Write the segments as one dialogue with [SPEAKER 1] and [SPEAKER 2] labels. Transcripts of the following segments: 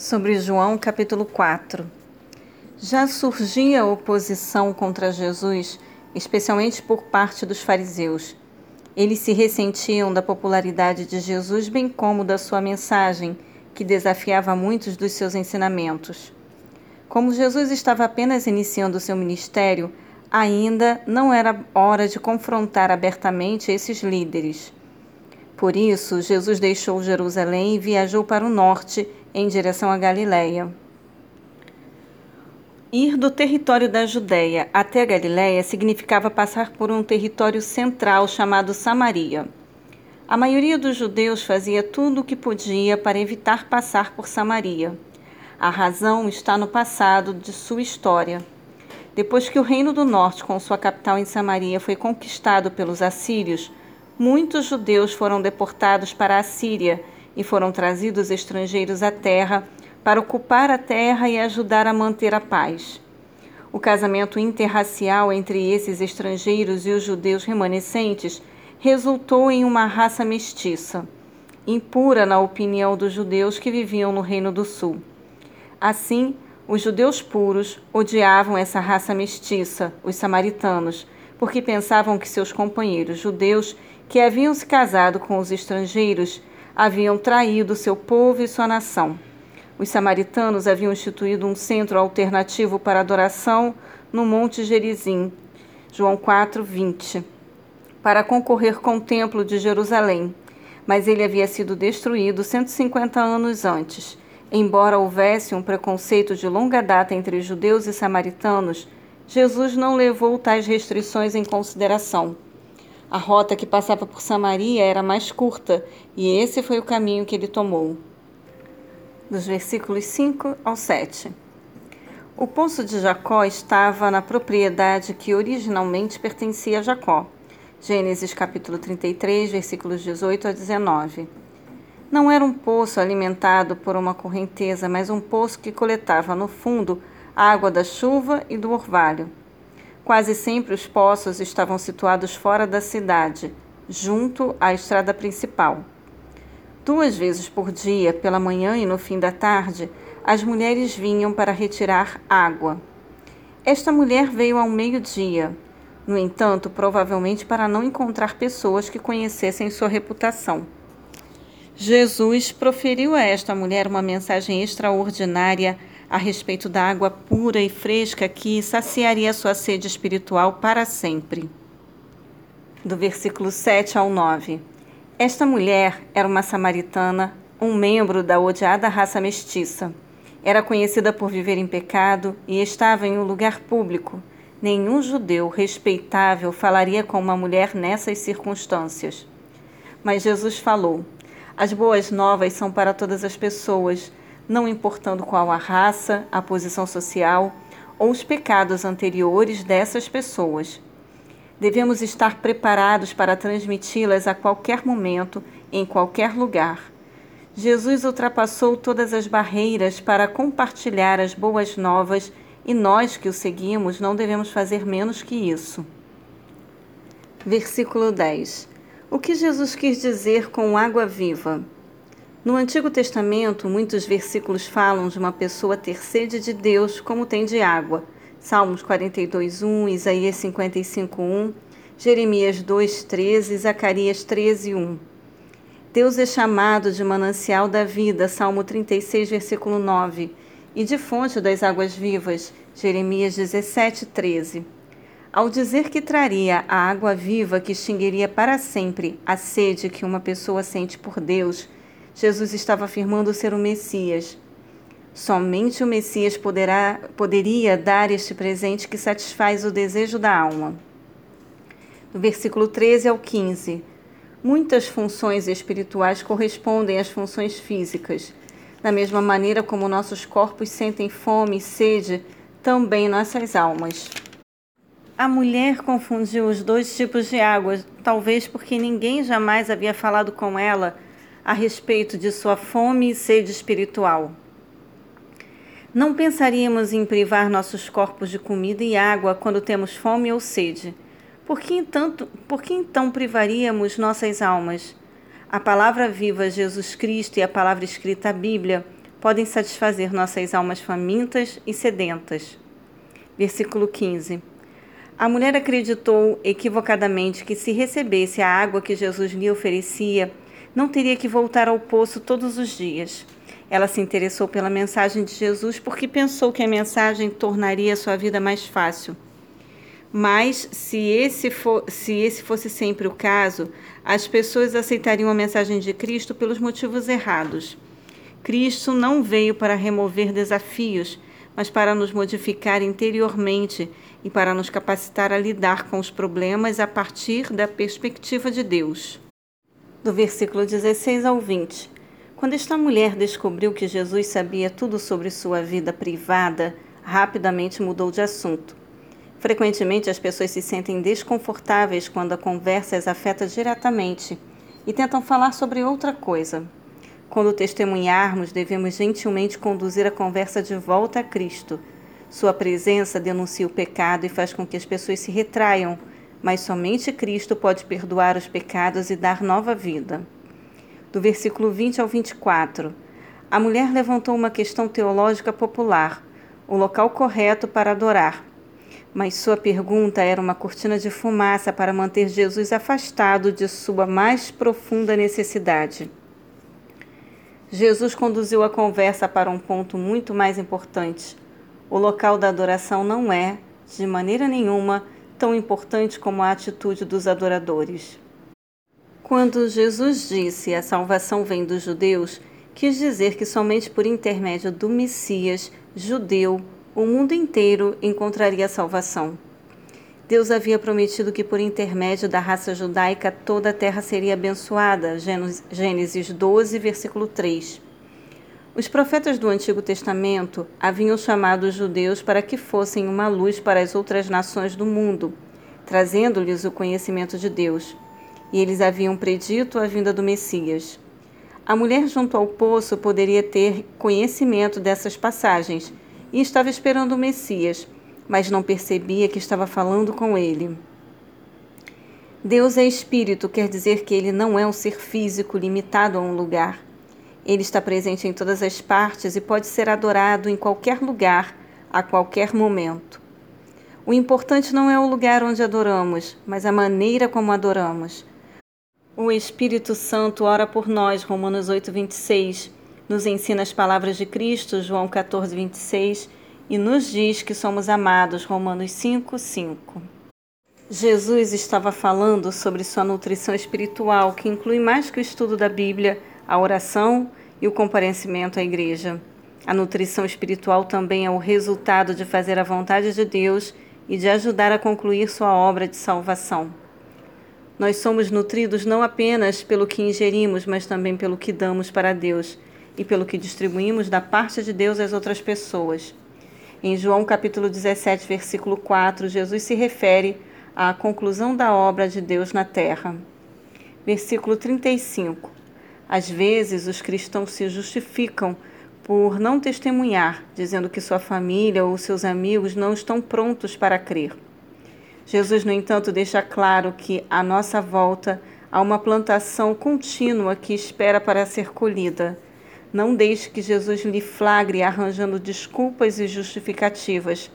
[SPEAKER 1] sobre João capítulo 4. Já surgia oposição contra Jesus, especialmente por parte dos fariseus. Eles se ressentiam da popularidade de Jesus, bem como da sua mensagem, que desafiava muitos dos seus ensinamentos. Como Jesus estava apenas iniciando seu ministério, ainda não era hora de confrontar abertamente esses líderes. Por isso, Jesus deixou Jerusalém e viajou para o norte, em direção à Galiléia. Ir do território da Judéia até Galiléia significava passar por um território central chamado Samaria. A maioria dos judeus fazia tudo o que podia para evitar passar por Samaria. A razão está no passado de sua história. Depois que o Reino do Norte, com sua capital em Samaria, foi conquistado pelos assírios, muitos judeus foram deportados para a Síria e foram trazidos estrangeiros à terra para ocupar a terra e ajudar a manter a paz. O casamento interracial entre esses estrangeiros e os judeus remanescentes resultou em uma raça mestiça, impura na opinião dos judeus que viviam no Reino do Sul. Assim, os judeus puros odiavam essa raça mestiça, os samaritanos, porque pensavam que seus companheiros judeus que haviam se casado com os estrangeiros haviam traído seu povo e sua nação. Os samaritanos haviam instituído um centro alternativo para adoração no Monte Gerizim, João 4, 20, para concorrer com o Templo de Jerusalém, mas ele havia sido destruído 150 anos antes. Embora houvesse um preconceito de longa data entre judeus e samaritanos, Jesus não levou tais restrições em consideração. A rota que passava por Samaria era mais curta e esse foi o caminho que ele tomou. Dos versículos 5 ao 7. O poço de Jacó estava na propriedade que originalmente pertencia a Jacó. Gênesis capítulo 33, versículos 18 a 19. Não era um poço alimentado por uma correnteza, mas um poço que coletava no fundo a água da chuva e do orvalho. Quase sempre os poços estavam situados fora da cidade, junto à estrada principal. Duas vezes por dia, pela manhã e no fim da tarde, as mulheres vinham para retirar água. Esta mulher veio ao meio-dia, no entanto, provavelmente para não encontrar pessoas que conhecessem sua reputação. Jesus proferiu a esta mulher uma mensagem extraordinária a respeito da água pura e fresca que saciaria sua sede espiritual para sempre. Do versículo 7 ao 9. Esta mulher era uma samaritana, um membro da odiada raça mestiça. Era conhecida por viver em pecado e estava em um lugar público. Nenhum judeu respeitável falaria com uma mulher nessas circunstâncias. Mas Jesus falou: As boas novas são para todas as pessoas não importando qual a raça, a posição social ou os pecados anteriores dessas pessoas. Devemos estar preparados para transmiti-las a qualquer momento, em qualquer lugar. Jesus ultrapassou todas as barreiras para compartilhar as boas novas e nós que o seguimos não devemos fazer menos que isso. Versículo 10. O que Jesus quis dizer com água viva? No Antigo Testamento, muitos versículos falam de uma pessoa ter sede de Deus como tem de água. Salmos 42:1, Isaías 55:1, Jeremias 2:13, Zacarias 13:1. Deus é chamado de manancial da vida, Salmo 36, versículo 9, e de fonte das águas vivas, Jeremias 17:13. Ao dizer que traria a água viva que extinguiria para sempre a sede que uma pessoa sente por Deus, Jesus estava afirmando ser o Messias. Somente o Messias poderá, poderia dar este presente que satisfaz o desejo da alma. Do versículo 13 ao 15. Muitas funções espirituais correspondem às funções físicas. Da mesma maneira como nossos corpos sentem fome e sede, também nossas almas. A mulher confundiu os dois tipos de água, talvez porque ninguém jamais havia falado com ela a respeito de sua fome e sede espiritual. Não pensaríamos em privar nossos corpos de comida e água quando temos fome ou sede. Por que, entanto, por que então privaríamos nossas almas? A palavra viva Jesus Cristo e a palavra escrita a Bíblia podem satisfazer nossas almas famintas e sedentas. Versículo 15. A mulher acreditou equivocadamente que, se recebesse a água que Jesus lhe oferecia, não teria que voltar ao poço todos os dias. Ela se interessou pela mensagem de Jesus porque pensou que a mensagem tornaria sua vida mais fácil. Mas, se esse, for, se esse fosse sempre o caso, as pessoas aceitariam a mensagem de Cristo pelos motivos errados. Cristo não veio para remover desafios, mas para nos modificar interiormente e para nos capacitar a lidar com os problemas a partir da perspectiva de Deus. Do versículo 16 ao 20. Quando esta mulher descobriu que Jesus sabia tudo sobre sua vida privada, rapidamente mudou de assunto. Frequentemente as pessoas se sentem desconfortáveis quando a conversa as afeta diretamente e tentam falar sobre outra coisa. Quando testemunharmos, devemos gentilmente conduzir a conversa de volta a Cristo. Sua presença denuncia o pecado e faz com que as pessoas se retraiam, mas somente Cristo pode perdoar os pecados e dar nova vida. Do versículo 20 ao 24. A mulher levantou uma questão teológica popular, o local correto para adorar. Mas sua pergunta era uma cortina de fumaça para manter Jesus afastado de sua mais profunda necessidade. Jesus conduziu a conversa para um ponto muito mais importante. O local da adoração não é, de maneira nenhuma, tão importante como a atitude dos adoradores. Quando Jesus disse a salvação vem dos judeus, quis dizer que somente por intermédio do Messias judeu o mundo inteiro encontraria salvação. Deus havia prometido que por intermédio da raça judaica toda a terra seria abençoada. Gênesis 12, versículo 3. Os profetas do Antigo Testamento haviam chamado os judeus para que fossem uma luz para as outras nações do mundo, trazendo-lhes o conhecimento de Deus. E eles haviam predito a vinda do Messias. A mulher junto ao poço poderia ter conhecimento dessas passagens e estava esperando o Messias mas não percebia que estava falando com ele. Deus é espírito, quer dizer que ele não é um ser físico limitado a um lugar. Ele está presente em todas as partes e pode ser adorado em qualquer lugar, a qualquer momento. O importante não é o lugar onde adoramos, mas a maneira como adoramos. O Espírito Santo ora por nós, Romanos 8, 26, nos ensina as palavras de Cristo, João 14, 26 e nos diz que somos amados, Romanos 5, 5. Jesus estava falando sobre sua nutrição espiritual, que inclui mais que o estudo da Bíblia, a oração e o comparecimento à igreja. A nutrição espiritual também é o resultado de fazer a vontade de Deus e de ajudar a concluir sua obra de salvação. Nós somos nutridos não apenas pelo que ingerimos, mas também pelo que damos para Deus e pelo que distribuímos da parte de Deus às outras pessoas. Em João capítulo 17, versículo 4, Jesus se refere à conclusão da obra de Deus na terra. Versículo 35. Às vezes os cristãos se justificam por não testemunhar, dizendo que sua família ou seus amigos não estão prontos para crer. Jesus, no entanto, deixa claro que à nossa volta há uma plantação contínua que espera para ser colhida não deixe que Jesus lhe flagre arranjando desculpas e justificativas.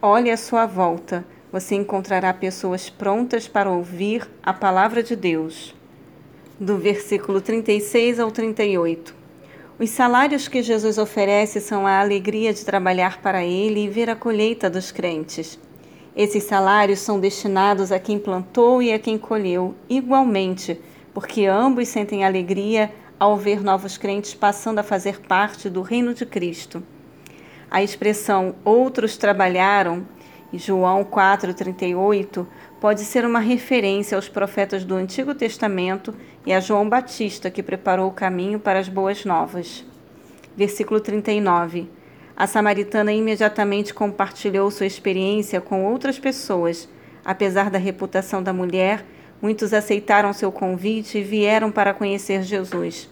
[SPEAKER 1] Olhe à sua volta. Você encontrará pessoas prontas para ouvir a palavra de Deus. Do versículo 36 ao 38. Os salários que Jesus oferece são a alegria de trabalhar para Ele e ver a colheita dos crentes. Esses salários são destinados a quem plantou e a quem colheu, igualmente, porque ambos sentem alegria ao ver novos crentes passando a fazer parte do reino de Cristo. A expressão outros trabalharam, João 4,38, pode ser uma referência aos profetas do Antigo Testamento e a João Batista, que preparou o caminho para as boas novas. Versículo 39. A samaritana imediatamente compartilhou sua experiência com outras pessoas. Apesar da reputação da mulher, Muitos aceitaram seu convite e vieram para conhecer Jesus.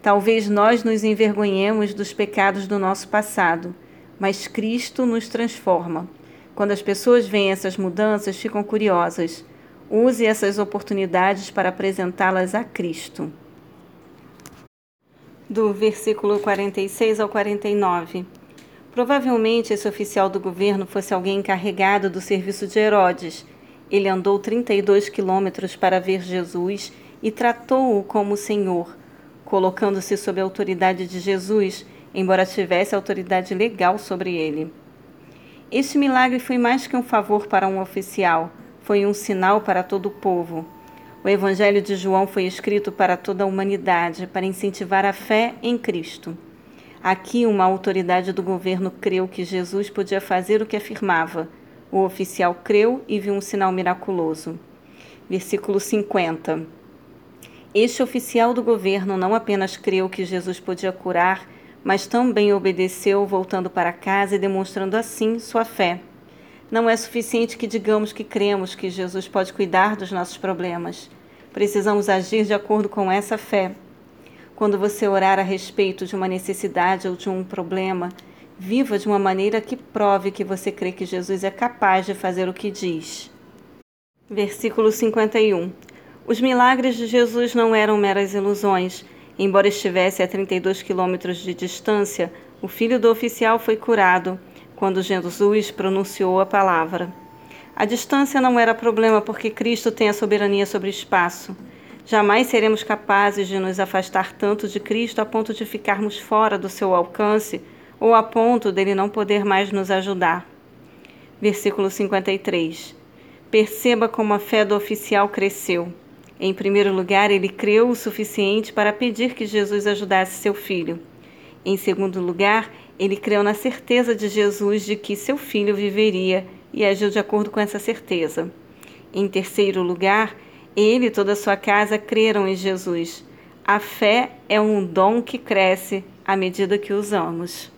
[SPEAKER 1] Talvez nós nos envergonhemos dos pecados do nosso passado, mas Cristo nos transforma. Quando as pessoas veem essas mudanças, ficam curiosas. Use essas oportunidades para apresentá-las a Cristo. do versículo 46 ao 49. Provavelmente esse oficial do governo fosse alguém encarregado do serviço de Herodes. Ele andou 32 quilômetros para ver Jesus e tratou-o como Senhor, colocando-se sob a autoridade de Jesus, embora tivesse autoridade legal sobre ele. Este milagre foi mais que um favor para um oficial, foi um sinal para todo o povo. O Evangelho de João foi escrito para toda a humanidade, para incentivar a fé em Cristo. Aqui, uma autoridade do governo creu que Jesus podia fazer o que afirmava. O oficial creu e viu um sinal miraculoso. Versículo 50. Este oficial do governo não apenas creu que Jesus podia curar, mas também obedeceu, voltando para casa e demonstrando assim sua fé. Não é suficiente que digamos que cremos que Jesus pode cuidar dos nossos problemas. Precisamos agir de acordo com essa fé. Quando você orar a respeito de uma necessidade ou de um problema, viva de uma maneira que prove que você crê que Jesus é capaz de fazer o que diz. Versículo 51. Os milagres de Jesus não eram meras ilusões. Embora estivesse a 32 quilômetros de distância, o filho do oficial foi curado quando Jesus pronunciou a palavra. A distância não era problema porque Cristo tem a soberania sobre o espaço. Jamais seremos capazes de nos afastar tanto de Cristo a ponto de ficarmos fora do seu alcance ou a ponto dele não poder mais nos ajudar. Versículo 53. Perceba como a fé do oficial cresceu. Em primeiro lugar, ele creu o suficiente para pedir que Jesus ajudasse seu filho. Em segundo lugar, ele creu na certeza de Jesus de que seu filho viveria e agiu de acordo com essa certeza. Em terceiro lugar, ele e toda a sua casa creram em Jesus. A fé é um dom que cresce à medida que usamos.